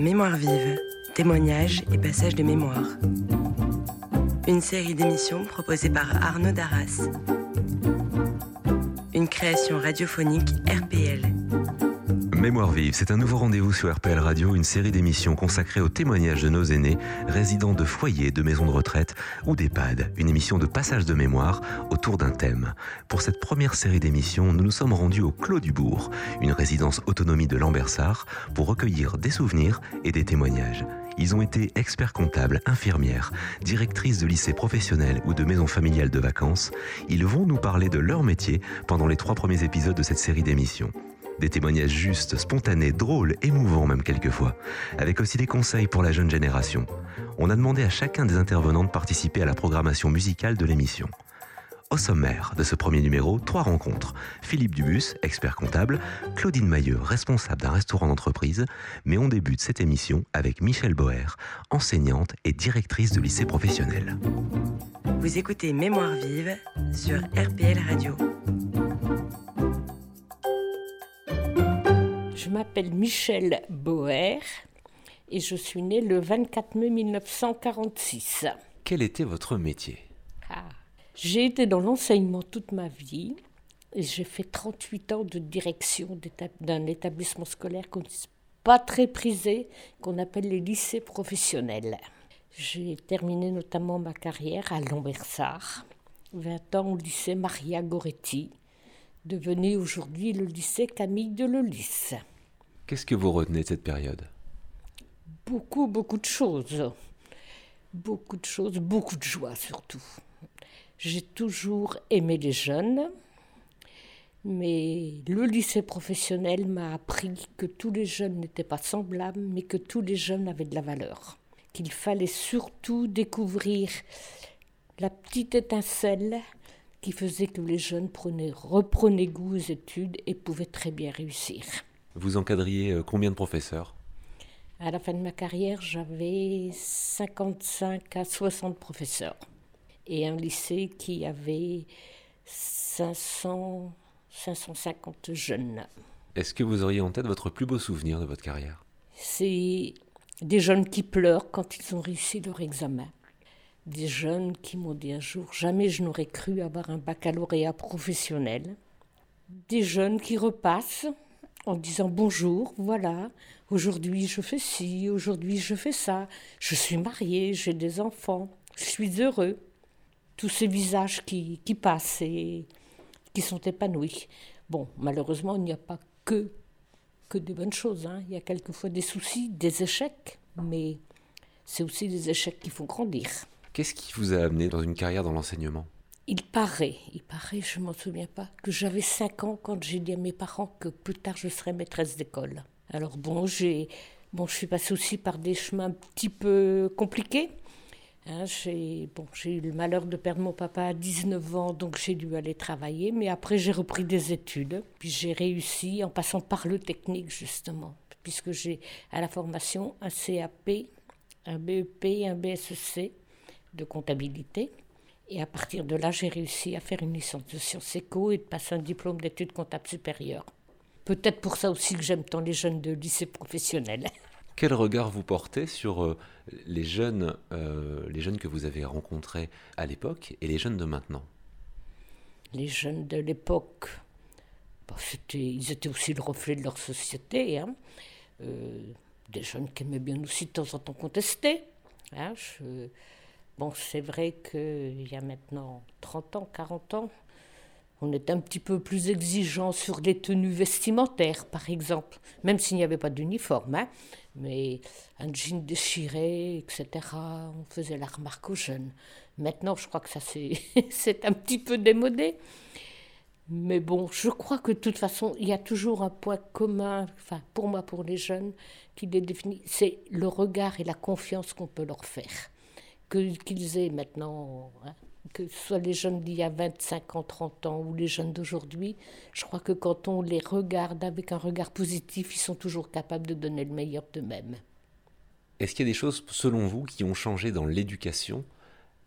Mémoire vive, témoignages et passages de mémoire. Une série d'émissions proposée par Arnaud Darras. Une création radiophonique RPL. Mémoire vive, c'est un nouveau rendez-vous sur RPL Radio, une série d'émissions consacrées aux témoignages de nos aînés, résidents de foyers, de maisons de retraite ou d'EHPAD. Une émission de passage de mémoire autour d'un thème. Pour cette première série d'émissions, nous nous sommes rendus au Clos du Bourg, une résidence autonomie de Lambersart, pour recueillir des souvenirs et des témoignages. Ils ont été experts comptables, infirmières, directrices de lycées professionnels ou de maisons familiales de vacances. Ils vont nous parler de leur métier pendant les trois premiers épisodes de cette série d'émissions. Des témoignages justes, spontanés, drôles, émouvants même quelquefois, avec aussi des conseils pour la jeune génération. On a demandé à chacun des intervenants de participer à la programmation musicale de l'émission. Au sommaire de ce premier numéro, trois rencontres. Philippe Dubus, expert comptable, Claudine Mailleux, responsable d'un restaurant d'entreprise, mais on débute cette émission avec Michel Boer, enseignante et directrice de lycée professionnel. Vous écoutez Mémoire vive sur RPL Radio. Je m'appelle Michel Boer et je suis née le 24 mai 1946. Quel était votre métier? Ah. J'ai été dans l'enseignement toute ma vie et j'ai fait 38 ans de direction d'un établissement scolaire qu'on pas très prisé, qu'on appelle les lycées professionnels. J'ai terminé notamment ma carrière à Lambersart, 20 ans au lycée Maria Goretti, devenu aujourd'hui le lycée Camille de Lelis. Qu'est-ce que vous retenez de cette période? Beaucoup, beaucoup de choses. Beaucoup de choses, beaucoup de joie surtout. J'ai toujours aimé les jeunes, mais le lycée professionnel m'a appris que tous les jeunes n'étaient pas semblables, mais que tous les jeunes avaient de la valeur. Qu'il fallait surtout découvrir la petite étincelle qui faisait que les jeunes prenaient, reprenaient goût aux études et pouvaient très bien réussir. Vous encadriez euh, combien de professeurs? À la fin de ma carrière, j'avais 55 à 60 professeurs et un lycée qui avait 500, 550 jeunes. Est-ce que vous auriez en tête votre plus beau souvenir de votre carrière? C'est des jeunes qui pleurent quand ils ont réussi leur examen. Des jeunes qui m'ont dit un jour jamais je n'aurais cru avoir un baccalauréat professionnel. Des jeunes qui repassent en disant bonjour, voilà, aujourd'hui je fais ci, aujourd'hui je fais ça, je suis mariée, j'ai des enfants, je suis heureux. Tous ces visages qui, qui passent et qui sont épanouis. Bon, malheureusement, il n'y a pas que, que des bonnes choses. Hein. Il y a quelquefois des soucis, des échecs, mais c'est aussi des échecs qui font grandir. Qu'est-ce qui vous a amené dans une carrière dans l'enseignement? Il paraît, il paraît, je m'en souviens pas, que j'avais 5 ans quand j'ai dit à mes parents que plus tard je serais maîtresse d'école. Alors bon, j'ai bon, je suis passée aussi par des chemins un petit peu compliqués. Hein, j'ai bon, j'ai eu le malheur de perdre mon papa à 19 ans, donc j'ai dû aller travailler. Mais après, j'ai repris des études. Puis j'ai réussi en passant par le technique, justement, puisque j'ai à la formation un CAP, un BEP un BSC de comptabilité. Et à partir de là, j'ai réussi à faire une licence de sciences éco et de passer un diplôme d'études comptables supérieures. Peut-être pour ça aussi que j'aime tant les jeunes de lycée professionnel. Quel regard vous portez sur euh, les jeunes, euh, les jeunes que vous avez rencontrés à l'époque et les jeunes de maintenant? Les jeunes de l'époque, bah, ils étaient aussi le reflet de leur société. Hein. Euh, des jeunes qui aimaient bien aussi de temps en temps contester. Hein. Je, Bon, c'est vrai qu'il y a maintenant 30 ans, 40 ans, on est un petit peu plus exigeant sur les tenues vestimentaires, par exemple, même s'il n'y avait pas d'uniforme. Hein. mais un jean déchiré, etc., on faisait la remarque aux jeunes. Maintenant, je crois que ça, c'est un petit peu démodé. Mais bon, je crois que de toute façon, il y a toujours un point commun, enfin, pour moi, pour les jeunes, qui les définit, c'est le regard et la confiance qu'on peut leur faire qu'ils aient maintenant, hein, que ce soit les jeunes d'il y a 25 ans, 30 ans ou les jeunes d'aujourd'hui, je crois que quand on les regarde avec un regard positif, ils sont toujours capables de donner le meilleur d'eux-mêmes. Est-ce qu'il y a des choses, selon vous, qui ont changé dans l'éducation,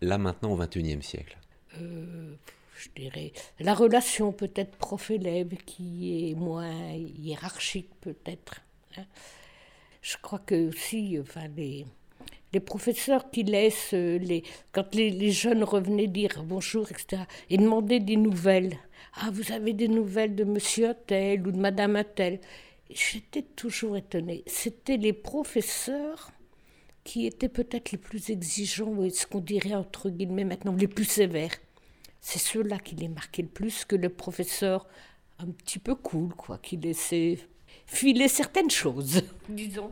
là maintenant au XXIe siècle? Euh, Je dirais la relation peut-être prof-élève qui est moins hiérarchique peut-être. Hein je crois que aussi, enfin, les, les professeurs qui laissent, euh, les, quand les, jeunes revenaient dire bonjour, etc., et demandaient des nouvelles. Ah, vous avez des nouvelles de monsieur tel ou de madame tel J'étais toujours étonnée. C'était les professeurs qui étaient peut-être les plus exigeants, ou ce qu'on dirait entre guillemets maintenant, les plus sévères. C'est ceux-là qui les marquaient le plus que le professeur un petit peu cool, quoi, qui laissait filer certaines choses, disons.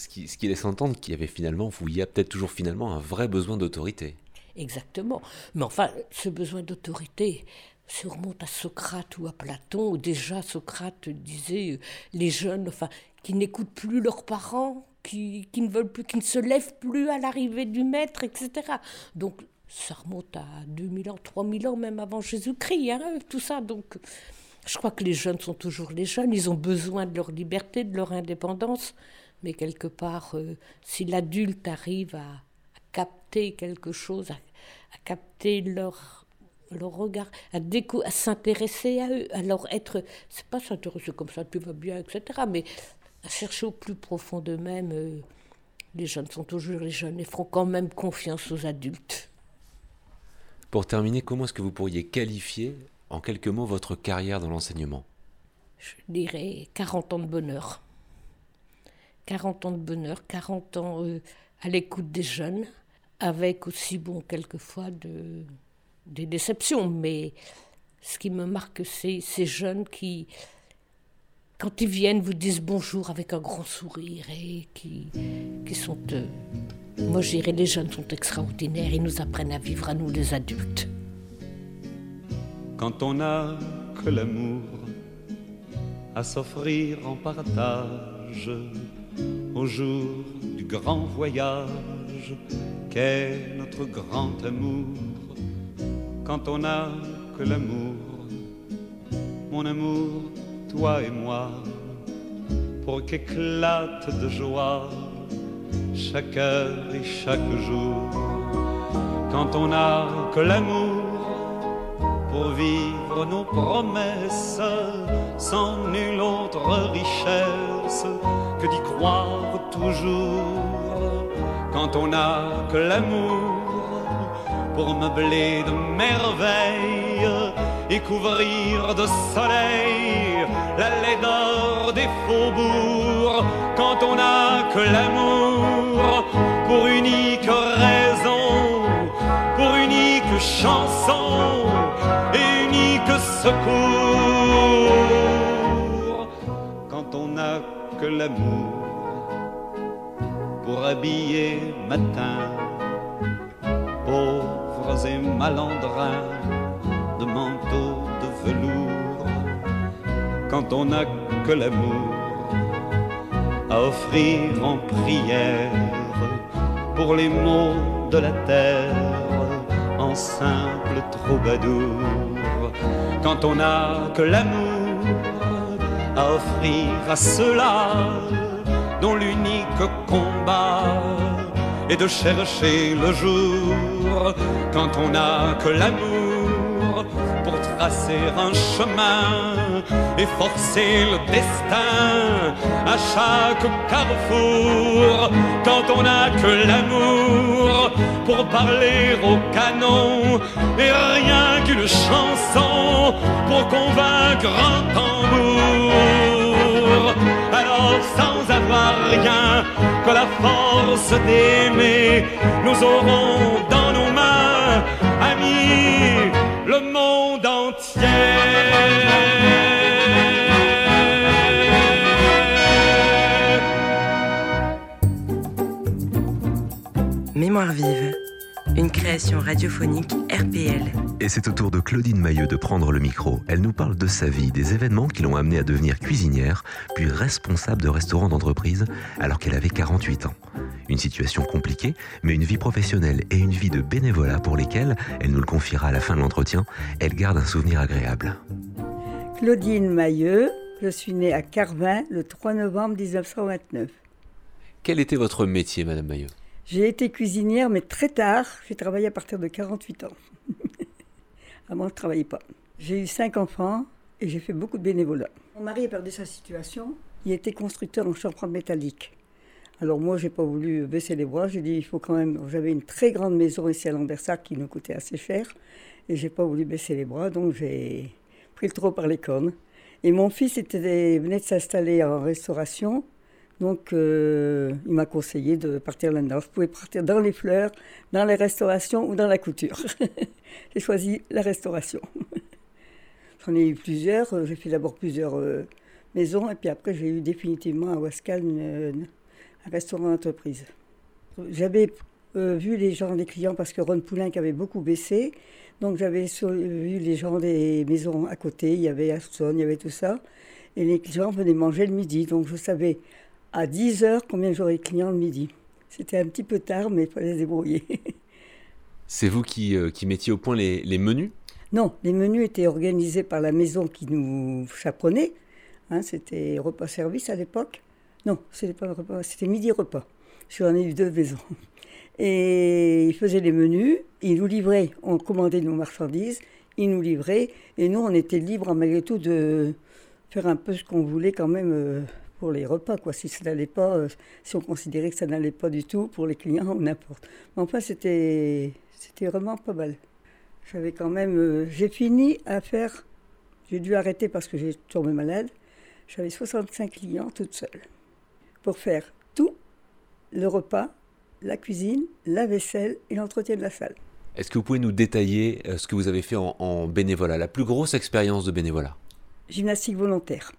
Ce qui, laisse entendre qu'il y avait finalement, il y a peut-être toujours finalement un vrai besoin d'autorité. Exactement. Mais enfin, ce besoin d'autorité se remonte à Socrate ou à Platon, déjà Socrate disait euh, les jeunes, enfin, qui n'écoutent plus leurs parents, qui, qui, ne veulent plus, qui ne se lèvent plus à l'arrivée du maître, etc. Donc ça remonte à 2000 ans, 3000 ans, même avant Jésus-Christ, hein, tout ça. Donc je crois que les jeunes sont toujours les jeunes, ils ont besoin de leur liberté, de leur indépendance, mais quelque part, euh, si l'adulte arrive à, capter quelque chose, à, capter leur, leur regard, à, à s'intéresser à eux, à leur être, c'est pas s'intéresser comme ça, tout va bien, etc., mais à chercher au plus profond d'eux-mêmes, euh, les jeunes sont toujours les jeunes et feront quand même confiance aux adultes. Pour terminer, comment est-ce que vous pourriez qualifier en quelques mots votre carrière dans l'enseignement? Je dirais 40 ans de bonheur. 40 ans de bonheur, 40 ans euh, à l'écoute des jeunes, avec aussi, bon, quelquefois de, des déceptions, mais ce qui me marque, c'est ces jeunes qui, quand ils viennent, vous disent bonjour avec un grand sourire et qui, qui sont. Euh, moi, je dirais, les jeunes sont extraordinaires, ils nous apprennent à vivre à nous, les adultes quand on n'a que l'amour à s'offrir en partage au jour du grand voyage qu'est notre grand amour. Quand on n'a que l'amour, mon amour, toi et moi, pour qu'éclate de joie chaque heure et chaque jour. Quand on n'a que l'amour, pour vivre nos promesses sans nulle autre richesse que d'y croire toujours. Quand on n'a que l'amour pour meubler de merveilles et couvrir de soleil la laideur des faubourgs. Quand on n'a que l'amour pour unique raison pour unique chanson secours quand on n'a l'amour pour habiller matin pauvres et malandrins de manteaux de velours. Quand on n'a que l'amour à offrir en prière pour les maux de la terre en simple troubadour. Quand on n'a que l'amour à offrir à ceux-là dont l'unique combat est de chercher le jour quand on n'a que l'amour pour tracer un chemin et forcer le destin à chaque carrefour quand on n'a que l'amour pour parler au canon et rien qu'une chanson pour convaincre un tambour. Force d'aimer, nous aurons dans nos mains, amis, le monde entier. Mémoire vive, une création radiophonique RPL. Et c'est au tour de Claudine Mailleux de prendre le micro. Elle nous parle de sa vie, des événements qui l'ont amenée à devenir cuisinière, puis responsable de restaurant d'entreprise alors qu'elle avait 48 ans. Une situation compliquée, mais une vie professionnelle et une vie de bénévolat pour lesquelles, elle nous le confiera à la fin de l'entretien, elle garde un souvenir agréable. Claudine Mailleux, je suis née à Carvin le 3 novembre 1929. Quel était votre métier, Madame Mailleux j'ai été cuisinière, mais très tard. J'ai travaillé à partir de 48 ans. Avant, je ne travaillais pas. J'ai eu cinq enfants et j'ai fait beaucoup de bénévolat. Mon mari a perdu sa situation. Il était constructeur en charpente métallique. Alors moi, j'ai pas voulu baisser les bras. J'ai dit, il faut quand même. J'avais une très grande maison ici à Lambersac qui nous coûtait assez cher, et j'ai pas voulu baisser les bras, donc j'ai pris le trou par les cornes. Et mon fils était, venait de s'installer en restauration, donc euh, il m'a conseillé de partir là-dedans. Je pouvais partir dans les fleurs, dans les restaurations ou dans la couture. j'ai choisi la restauration. J'en ai eu plusieurs. J'ai fait d'abord plusieurs euh, maisons, et puis après j'ai eu définitivement à Wascal un restaurant d'entreprise. J'avais euh, vu les gens des clients parce que Ron Poulain avait beaucoup baissé. Donc j'avais vu les gens des maisons à côté, il y avait Aston, il y avait tout ça. Et les clients venaient manger le midi. Donc je savais à 10 heures combien j'aurais de clients le midi? C'était un petit peu tard, mais il fallait se débrouiller. C'est vous qui, euh, qui, mettiez au point les, les, menus? Non, les menus étaient organisés par la maison qui nous chaperonnait. Hein, C'était repas-service à l'époque. Non, c'était pas repas, c'était midi repas. J'en ai eu deux maisons. Et ils faisaient les menus, ils nous livraient, on commandait nos marchandises, ils nous livraient, et nous on était libres malgré tout de faire un peu ce qu'on voulait quand même euh, pour les repas, quoi. Si ça n'allait pas, euh, si on considérait que ça n'allait pas du tout pour les clients ou n'importe. Mais enfin, c'était, c'était vraiment pas mal. J'avais quand même, euh, j'ai fini à faire, j'ai dû arrêter parce que j'ai tombé malade. J'avais 65 clients toute seule pour faire tout, le repas, la cuisine, la vaisselle et l'entretien de la salle. Est-ce que vous pouvez nous détailler euh, ce que vous avez fait en, bénévolat, la plus grosse expérience de bénévolat? Gymnastique volontaire.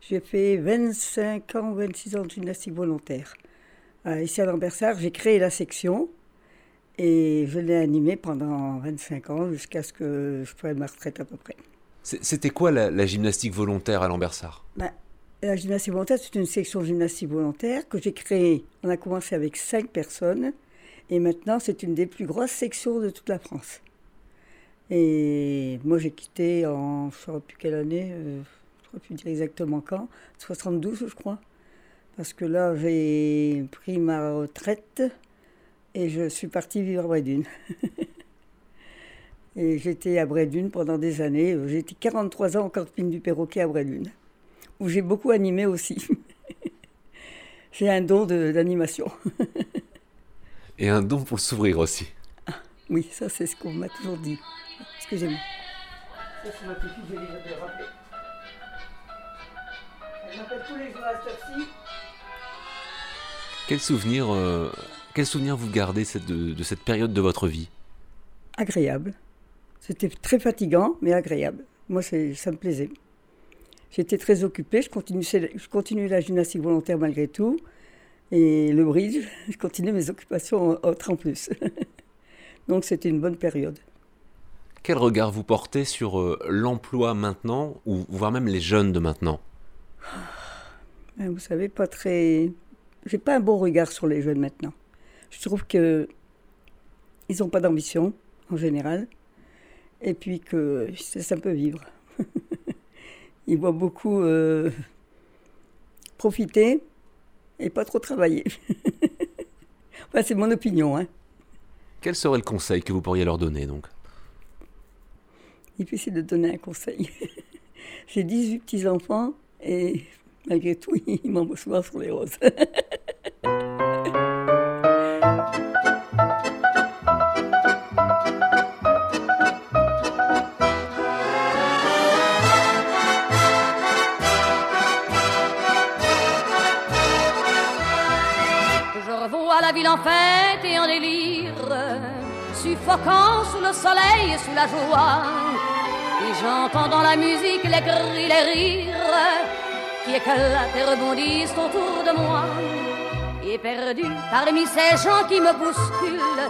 J'ai fait 25 ans, 26 ans de gymnastique volontaire. Euh, ici à Lambersart, j'ai créé la section et je l'ai animée pendant 25 ans jusqu'à ce que je prenne ma retraite à peu près. C'était quoi la, gymnastique volontaire à Lambersart ben, la gymnastique volontaire, c'est une section gymnastique volontaire que j'ai créée. On a commencé avec cinq personnes et maintenant c'est une des plus grosses sections de toute la France. Et moi j'ai quitté en, je ne sais plus quelle année, euh, je ne sais plus dire exactement quand, 72 je crois. Parce que là j'ai pris ma retraite et je suis partie vivre à Brédune. et j'étais à Brédune pendant des années. J'ai été 43 ans au camping du Perroquet à Brédune où j'ai beaucoup animé aussi. j'ai un don d'animation. Et un don pour s'ouvrir aussi. Ah, oui, ça c'est ce qu'on m'a toujours dit. Excusez-moi. Ça c'est ma petite rappeler. Elle m'appelle tous les jours à cette Quel souvenir, euh, quel souvenir vous gardez cette, de, de cette période de votre vie? Agréable. C'était très fatigant, mais agréable. Moi, ça me plaisait. J'étais très occupée, je continuais, je continuais la gymnastique volontaire malgré tout. Et le bridge, je continuais mes occupations autres en plus. Donc c'était une bonne période. Quel regard vous portez sur euh, l'emploi maintenant, ou voire même les jeunes de maintenant? Vous savez, pas très. J'ai pas un bon regard sur les jeunes maintenant. Je trouve que ils n'ont pas d'ambition en général, et puis que ça peut vivre. il voit beaucoup euh, profiter et pas trop travailler. enfin, c'est mon opinion. Hein. Quel serait le conseil que vous pourriez leur donner donc? Difficile de donner un conseil. J'ai 18 petits-enfants et malgré tout, ils m'envoient souvent sur les roses. ville en fête et en délire, suffoquant sous le soleil et sous la joie. Et j'entends dans la musique les cris, les rires qui éclatent et rebondissent autour de moi. Et perdu parmi ces gens qui me bousculent,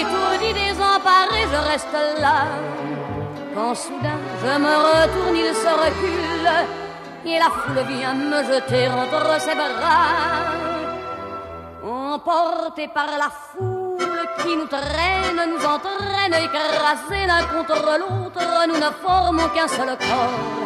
étourdi, désemparé, je reste là. Quand soudain je me retourne, il se recule, et la foule vient me jeter entre ses bras emportés par la foule qui nous traîne, nous entraîne, écrasés l'un contre l'autre, nous ne formons qu'un seul corps.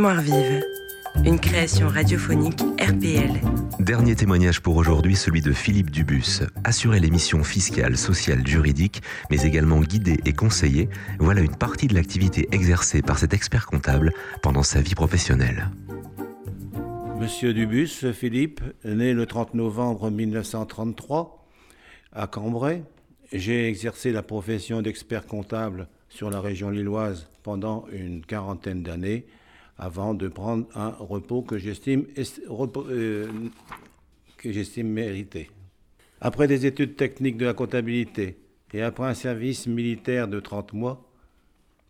Mémoire vive, une création radiophonique RPL. Dernier témoignage pour aujourd'hui, celui de Philippe Dubus. Assurer les missions fiscales, sociales, juridiques, mais également guider et conseiller, voilà une partie de l'activité exercée par cet expert comptable pendant sa vie professionnelle. Monsieur Dubus, Philippe, né le 30 novembre 1933 à Cambrai. J'ai exercé la profession d'expert comptable sur la région lilloise pendant une quarantaine d'années avant de prendre un repos que j'estime euh, que j'estime mérité. Après des études techniques de la comptabilité et après un service militaire de 30 mois,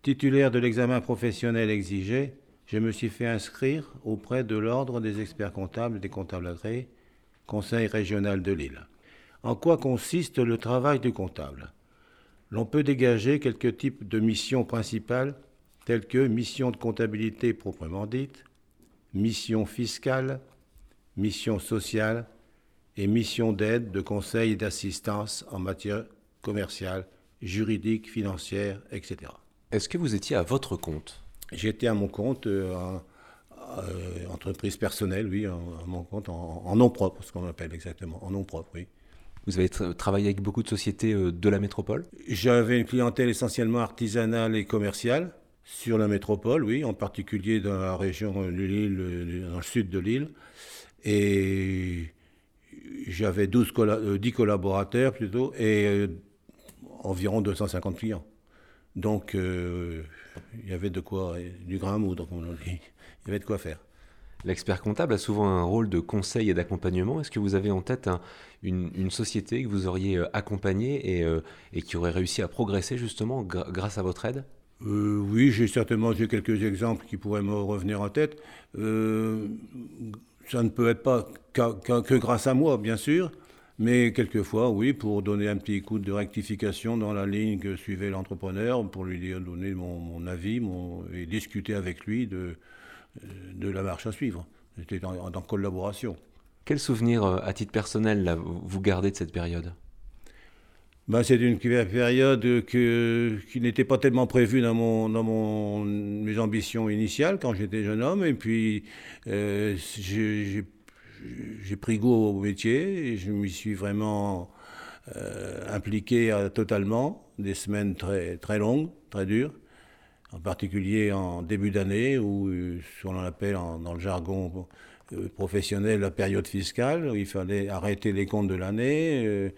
titulaire de l'examen professionnel exigé, je me suis fait inscrire auprès de l'Ordre des experts comptables et des comptables agréés, Conseil régional de Lille. En quoi consiste le travail du comptable? L'on peut dégager quelques types de missions principales telles que mission de comptabilité proprement dite, mission fiscale, mission sociale et mission d'aide, de conseil et d'assistance en matière commerciale, juridique, financière, etc. Est-ce que vous étiez à votre compte? J'étais à mon compte, euh, euh, entreprise personnelle, oui, à mon compte, en, nom propre, ce qu'on appelle exactement, en nom propre, oui. Vous avez travaillé avec beaucoup de sociétés euh, de la métropole? J'avais une clientèle essentiellement artisanale et commerciale. Sur la métropole, oui, en particulier dans la région de Lille, dans le sud de l'île. Et j'avais 12 10 collaborateurs plutôt et environ 250 clients. Donc, euh, il y avait de quoi, du grain à moudre, comme on dit. Il y avait de quoi faire. L'expert comptable a souvent un rôle de conseil et d'accompagnement. Est-ce que vous avez en tête une, société que vous auriez euh, accompagnée euh, et, qui aurait réussi à progresser justement grâce à votre aide? Oui, j'ai certainement quelques exemples qui pourraient me revenir en tête. ça ne peut être pas que grâce à moi, bien sûr. Mais quelquefois, oui, pour donner un petit coup de rectification dans la ligne que suivait l'entrepreneur, pour lui donner mon, avis et discuter avec lui de, la marche à suivre. J'étais en, collaboration. Quel souvenir, euh, à titre personnel, vous gardez de cette période? Ben, C'est une période qui n'était pas tellement prévue dans, mes ambitions initiales quand j'étais jeune homme. Et puis, euh, j'ai pris goût au métier et je m'y suis vraiment euh, impliqué euh, totalement. Des semaines très, très longues, très dures, en particulier en début d'année euh, ce qu'on appelle dans le jargon professionnel la période fiscale, où il fallait arrêter les comptes de l'année,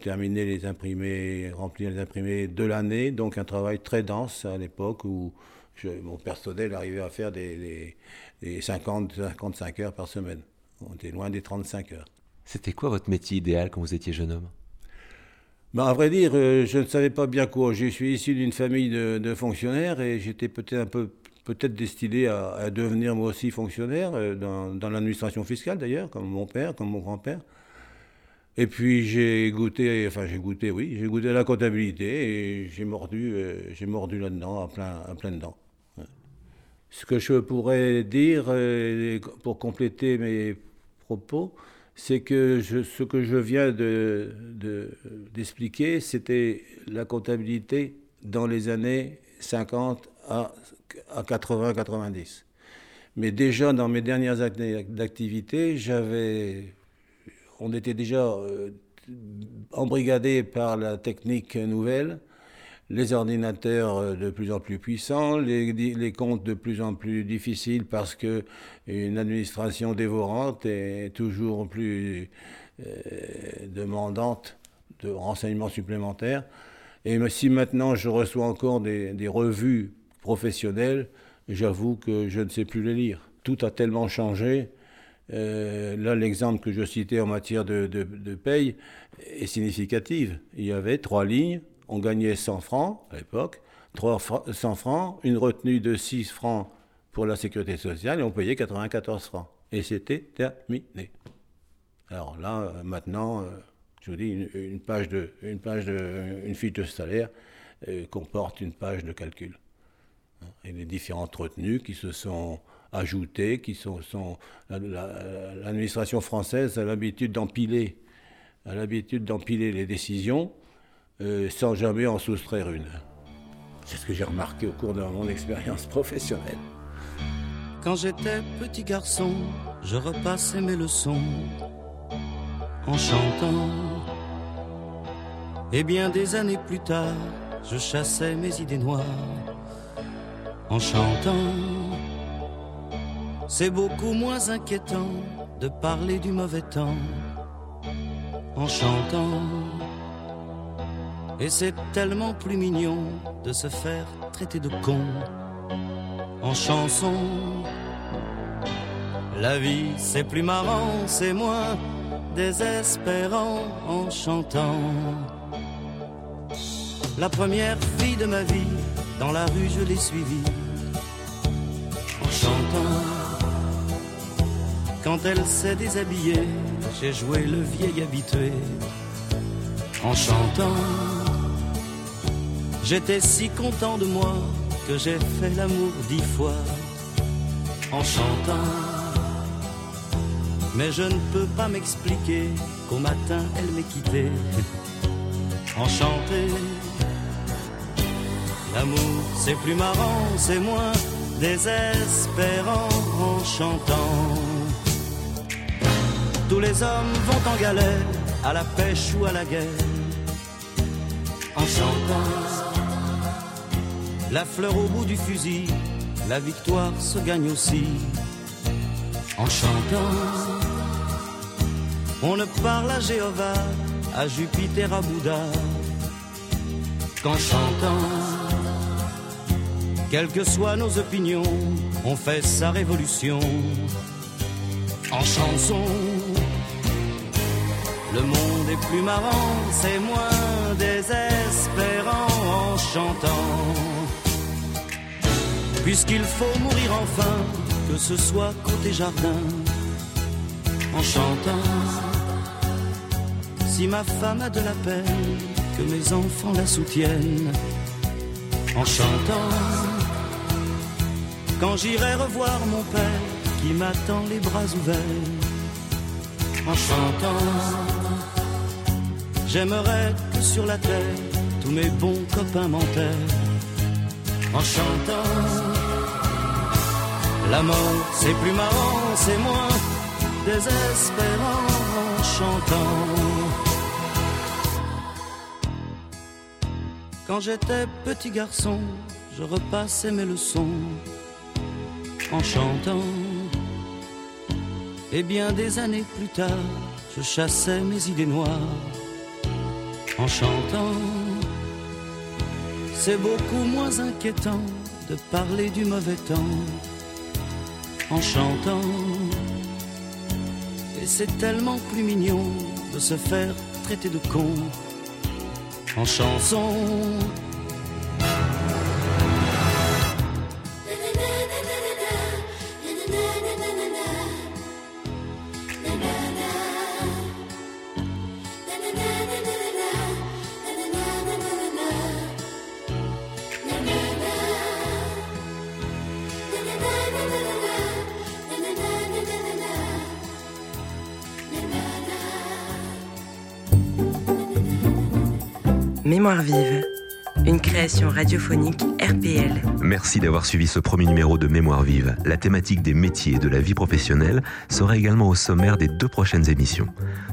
terminer les imprimés, remplir les imprimés de l'année. Donc un travail très dense à l'époque où mon personnel arrivait à faire des, des 50, 55 heures par semaine. On était loin des 35 heures. C'était quoi votre métier idéal quand vous étiez jeune homme? Ben, À vrai dire, euh, je ne savais pas bien quoi. Je suis issu d'une famille de, fonctionnaires et j'étais peut-être un peu peut-être destiné à, devenir moi aussi fonctionnaire, euh, dans, l'administration fiscale d'ailleurs, comme mon père, comme mon grand-père. Et puis j'ai goûté, enfin j'ai goûté, oui, j'ai goûté la comptabilité et j'ai mordu, euh, j'ai mordu là-dedans, à plein, à plein dedans. Ce que je pourrais dire, euh, pour compléter mes propos, c'est que ce que je viens d'expliquer, de, c'était la comptabilité dans les années 50 à, à 80-90. Mais déjà dans mes dernières années d'activité, j'avais, on était déjà euh, embrigadé par la technique nouvelle, les ordinateurs euh, de plus en plus puissants, les, comptes de plus en plus difficiles parce que une administration dévorante est toujours plus euh, demandante de renseignements supplémentaires. Et si maintenant je reçois encore des revues professionnelles, j'avoue que je ne sais plus les lire. Tout a tellement changé. Euh, là, l'exemple que je citais en matière de, de, de paye est significatif. Il y avait trois lignes on gagnait 100 francs à l'époque, 100 francs, une retenue de 6 francs pour la sécurité sociale et on payait 94 francs. Et c'était terminé. Alors là, euh, maintenant, euh, je vous dis, une, page de, une page de, une fiche de salaire comporte une page de calcul. Et les différentes retenues qui se sont ajoutées, qui sont, l'administration française a l'habitude d'empiler, a l'habitude d'empiler les décisions euh, sans jamais en soustraire une. C'est ce que j'ai remarqué au cours de mon expérience professionnelle. Quand j'étais petit garçon, je repassais mes leçons en chantant. Et bien des années plus tard, je chassais mes idées noires en chantant. C'est beaucoup moins inquiétant de parler du mauvais temps en chantant. Et c'est tellement plus mignon de se faire traiter de con en chanson. La vie c'est plus marrant, c'est moins désespérant en chantant. La première fille de ma vie, dans la rue je l'ai suivie Quand elle s'est déshabillée, j'ai joué le vieil habitué en chantant. J'étais si content de moi que j'ai fait l'amour dix fois en chantant. Mais je ne peux pas m'expliquer qu'au matin elle m'ait quitté en chanté. L'amour c'est plus marrant, c'est moins désespérant en chantant. Les hommes vont en galère, à la pêche ou à la guerre, en chantant. La fleur au bout du fusil, la victoire se gagne aussi en chantant. On ne parle à Jéhovah, à Jupiter, à Bouddha qu'en chantant. Quelles que soient nos opinions, on fait sa révolution en chanson. Le monde est plus marrant, c'est moins désespérant en chantant puisqu'il faut mourir enfin, que ce soit côté jardin, en chantant. Si ma femme a de la peine, que mes enfants la soutiennent, en chantant. Quand j'irai revoir mon père, qui m'attend les bras ouverts, en chantant. J'aimerais que sur la terre, tous mes bons copains m'enterrent en chantant. La mort, c'est plus marrant, c'est moins désespérant en chantant. Quand j'étais petit garçon, je repassais mes leçons en chantant. Et bien des années plus tard, je chassais mes idées noires en chantant. C'est beaucoup moins inquiétant de parler du mauvais temps en chantant. Et c'est tellement plus mignon de se faire traiter de con en chanson. Mémoire vive, une création radiophonique RPL. Merci d'avoir suivi ce premier numéro de Mémoire vive. La thématique des métiers et de la vie professionnelle sera également au sommaire des deux prochaines émissions.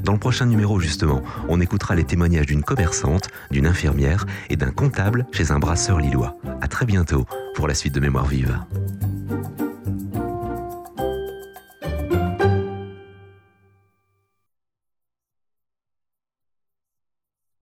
Dans le prochain numéro, justement, on écoutera les témoignages d'une commerçante, d'une infirmière et d'un comptable chez un brasseur lillois. À très bientôt pour la suite de Mémoire vive.